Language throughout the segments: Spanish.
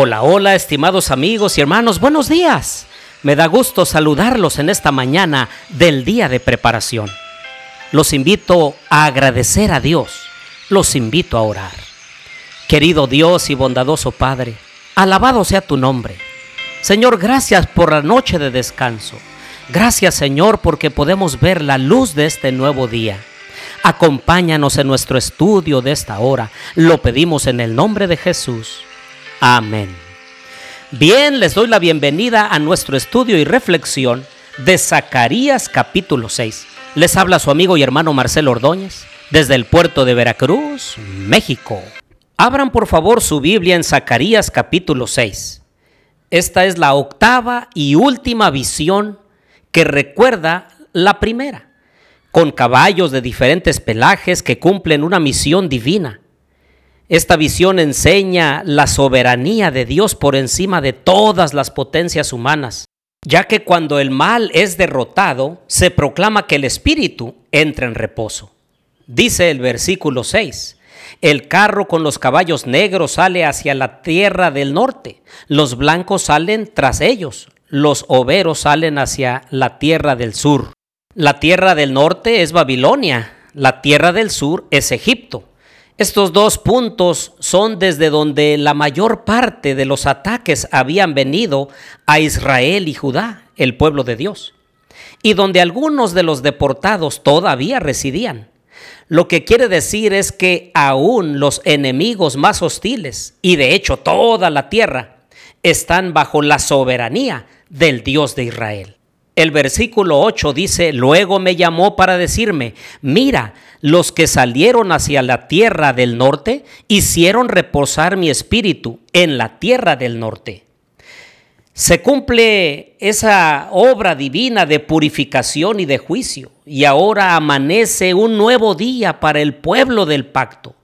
Hola, hola, estimados amigos y hermanos, buenos días. Me da gusto saludarlos en esta mañana del día de preparación. Los invito a agradecer a Dios, los invito a orar. Querido Dios y bondadoso Padre, alabado sea tu nombre. Señor, gracias por la noche de descanso. Gracias Señor porque podemos ver la luz de este nuevo día. Acompáñanos en nuestro estudio de esta hora. Lo pedimos en el nombre de Jesús. Amén. Bien, les doy la bienvenida a nuestro estudio y reflexión de Zacarías capítulo 6. Les habla su amigo y hermano Marcelo Ordóñez desde el puerto de Veracruz, México. Abran por favor su Biblia en Zacarías capítulo 6. Esta es la octava y última visión que recuerda la primera, con caballos de diferentes pelajes que cumplen una misión divina esta visión enseña la soberanía de Dios por encima de todas las potencias humanas, ya que cuando el mal es derrotado, se proclama que el espíritu entra en reposo. Dice el versículo 6, el carro con los caballos negros sale hacia la tierra del norte, los blancos salen tras ellos, los overos salen hacia la tierra del sur. La tierra del norte es Babilonia, la tierra del sur es Egipto. Estos dos puntos son desde donde la mayor parte de los ataques habían venido a Israel y Judá, el pueblo de Dios, y donde algunos de los deportados todavía residían. Lo que quiere decir es que aún los enemigos más hostiles, y de hecho toda la tierra, están bajo la soberanía del Dios de Israel. El versículo 8 dice, luego me llamó para decirme, mira, los que salieron hacia la tierra del norte hicieron reposar mi espíritu en la tierra del norte. Se cumple esa obra divina de purificación y de juicio, y ahora amanece un nuevo día para el pueblo del pacto.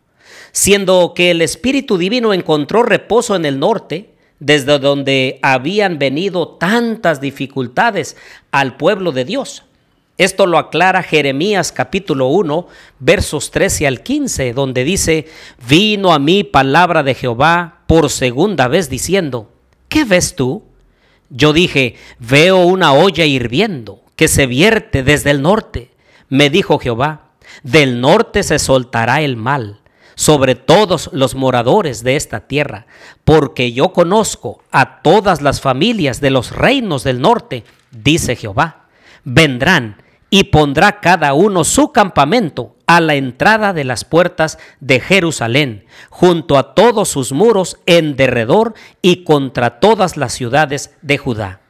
Siendo que el Espíritu Divino encontró reposo en el norte, desde donde habían venido tantas dificultades al pueblo de Dios. Esto lo aclara Jeremías capítulo 1, versos 13 al 15, donde dice, vino a mí palabra de Jehová por segunda vez diciendo, ¿qué ves tú? Yo dije, veo una olla hirviendo que se vierte desde el norte. Me dijo Jehová, del norte se soltará el mal sobre todos los moradores de esta tierra, porque yo conozco a todas las familias de los reinos del norte, dice Jehová. Vendrán y pondrá cada uno su campamento a la entrada de las puertas de Jerusalén, junto a todos sus muros en derredor y contra todas las ciudades de Judá.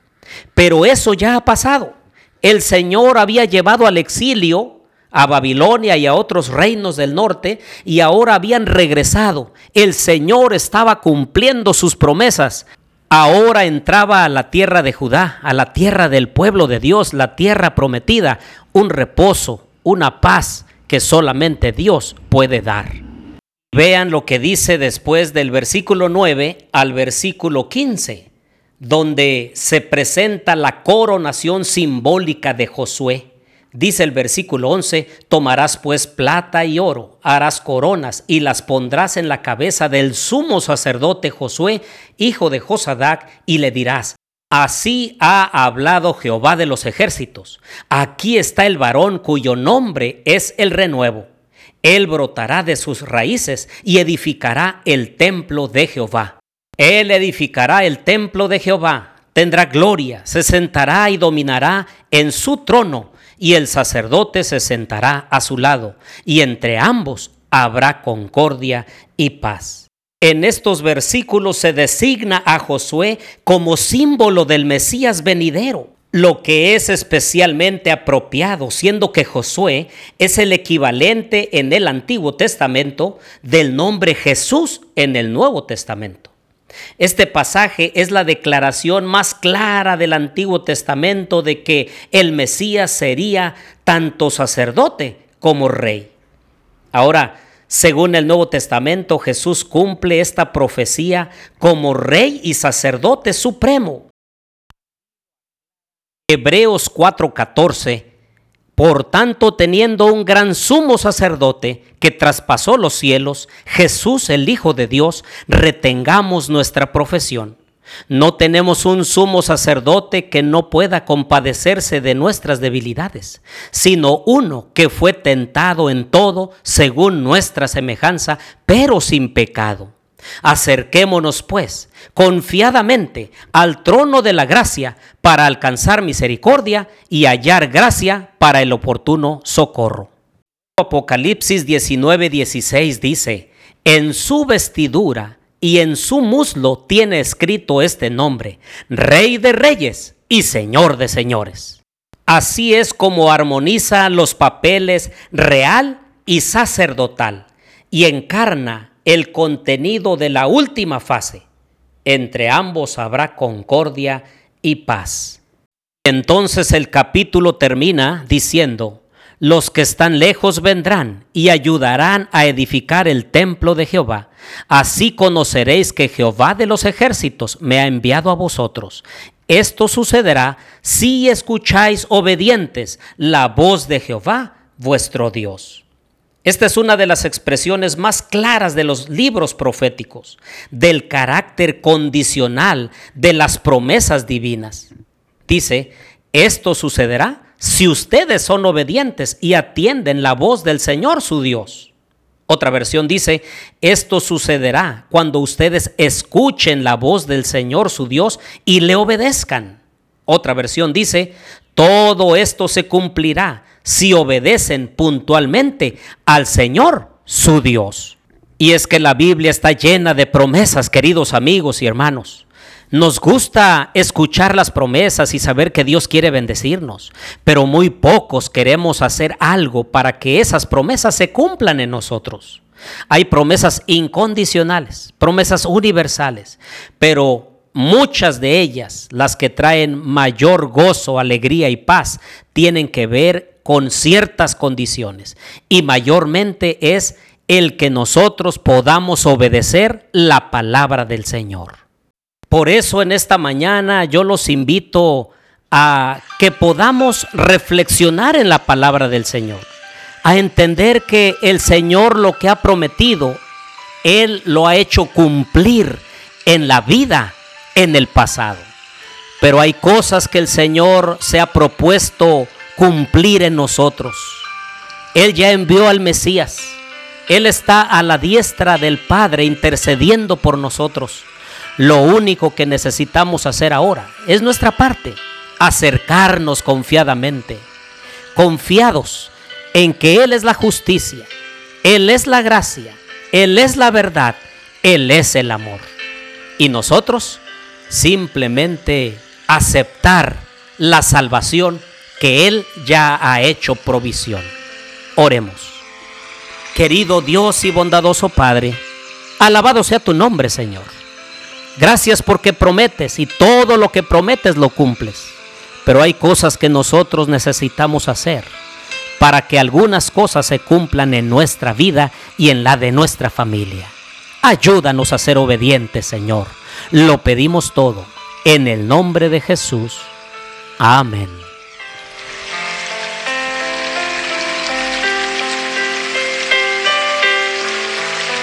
Pero eso ya ha pasado. El Señor había llevado al exilio a Babilonia y a otros reinos del norte y ahora habían regresado. El Señor estaba cumpliendo sus promesas. Ahora entraba a la tierra de Judá, a la tierra del pueblo de Dios, la tierra prometida, un reposo, una paz que solamente Dios puede dar. Vean lo que dice después del versículo 9 al versículo 15, donde se presenta la coronación simbólica de Josué. Dice el versículo 11, tomarás pues plata y oro, harás coronas y las pondrás en la cabeza del sumo sacerdote Josué, hijo de Josadac, y le dirás, Así ha hablado Jehová de los ejércitos. Aquí está el varón cuyo nombre es el renuevo. Él brotará de sus raíces y edificará el templo de Jehová. Él edificará el templo de Jehová, tendrá gloria, se sentará y dominará en su trono y el sacerdote se sentará a su lado, y entre ambos habrá concordia y paz. En estos versículos se designa a Josué como símbolo del Mesías venidero, lo que es especialmente apropiado, siendo que Josué es el equivalente en el Antiguo Testamento del nombre Jesús en el Nuevo Testamento. Este pasaje es la declaración más clara del Antiguo Testamento de que el Mesías sería tanto sacerdote como rey. Ahora, según el Nuevo Testamento, Jesús cumple esta profecía como rey y sacerdote supremo. Hebreos 4:14 Por tanto, teniendo un gran sumo sacerdote que traspasó los cielos, Jesús el Hijo de Dios, retengamos nuestra profesión. No tenemos un sumo sacerdote que no pueda compadecerse de nuestras debilidades, sino uno que fue tentado en todo según nuestra semejanza, pero sin pecado. Acerquémonos, pues, confiadamente al trono de la gracia para alcanzar misericordia y hallar gracia para el oportuno socorro. Apocalipsis 19:16 dice, en su vestidura y en su muslo tiene escrito este nombre, Rey de Reyes y Señor de Señores. Así es como armoniza los papeles real y sacerdotal y encarna el contenido de la última fase. Entre ambos habrá concordia y paz. Entonces el capítulo termina diciendo, los que están lejos vendrán y ayudarán a edificar el templo de Jehová. Así conoceréis que Jehová de los ejércitos me ha enviado a vosotros. Esto sucederá si escucháis obedientes la voz de Jehová, vuestro Dios. Esta es una de las expresiones más claras de los libros proféticos, del carácter condicional de las promesas divinas. Dice, esto sucederá si ustedes son obedientes y atienden la voz del Señor su Dios. Otra versión dice, esto sucederá cuando ustedes escuchen la voz del Señor su Dios y le obedezcan. Otra versión dice, todo esto se cumplirá si obedecen puntualmente al Señor su Dios. Y es que la Biblia está llena de promesas, queridos amigos y hermanos. Nos gusta escuchar las promesas y saber que Dios quiere bendecirnos, pero muy pocos queremos hacer algo para que esas promesas se cumplan en nosotros. Hay promesas incondicionales, promesas universales, pero muchas de ellas, las que traen mayor gozo, alegría y paz, tienen que ver con ciertas condiciones y mayormente es el que nosotros podamos obedecer la palabra del Señor. Por eso en esta mañana yo los invito a que podamos reflexionar en la palabra del Señor, a entender que el Señor lo que ha prometido, Él lo ha hecho cumplir en la vida, en el pasado. Pero hay cosas que el Señor se ha propuesto cumplir en nosotros. Él ya envió al Mesías. Él está a la diestra del Padre intercediendo por nosotros. Lo único que necesitamos hacer ahora es nuestra parte, acercarnos confiadamente, confiados en que Él es la justicia, Él es la gracia, Él es la verdad, Él es el amor. Y nosotros simplemente aceptar la salvación que Él ya ha hecho provisión. Oremos. Querido Dios y bondadoso Padre, alabado sea tu nombre, Señor. Gracias porque prometes y todo lo que prometes lo cumples. Pero hay cosas que nosotros necesitamos hacer para que algunas cosas se cumplan en nuestra vida y en la de nuestra familia. Ayúdanos a ser obedientes, Señor. Lo pedimos todo en el nombre de Jesús. Amén.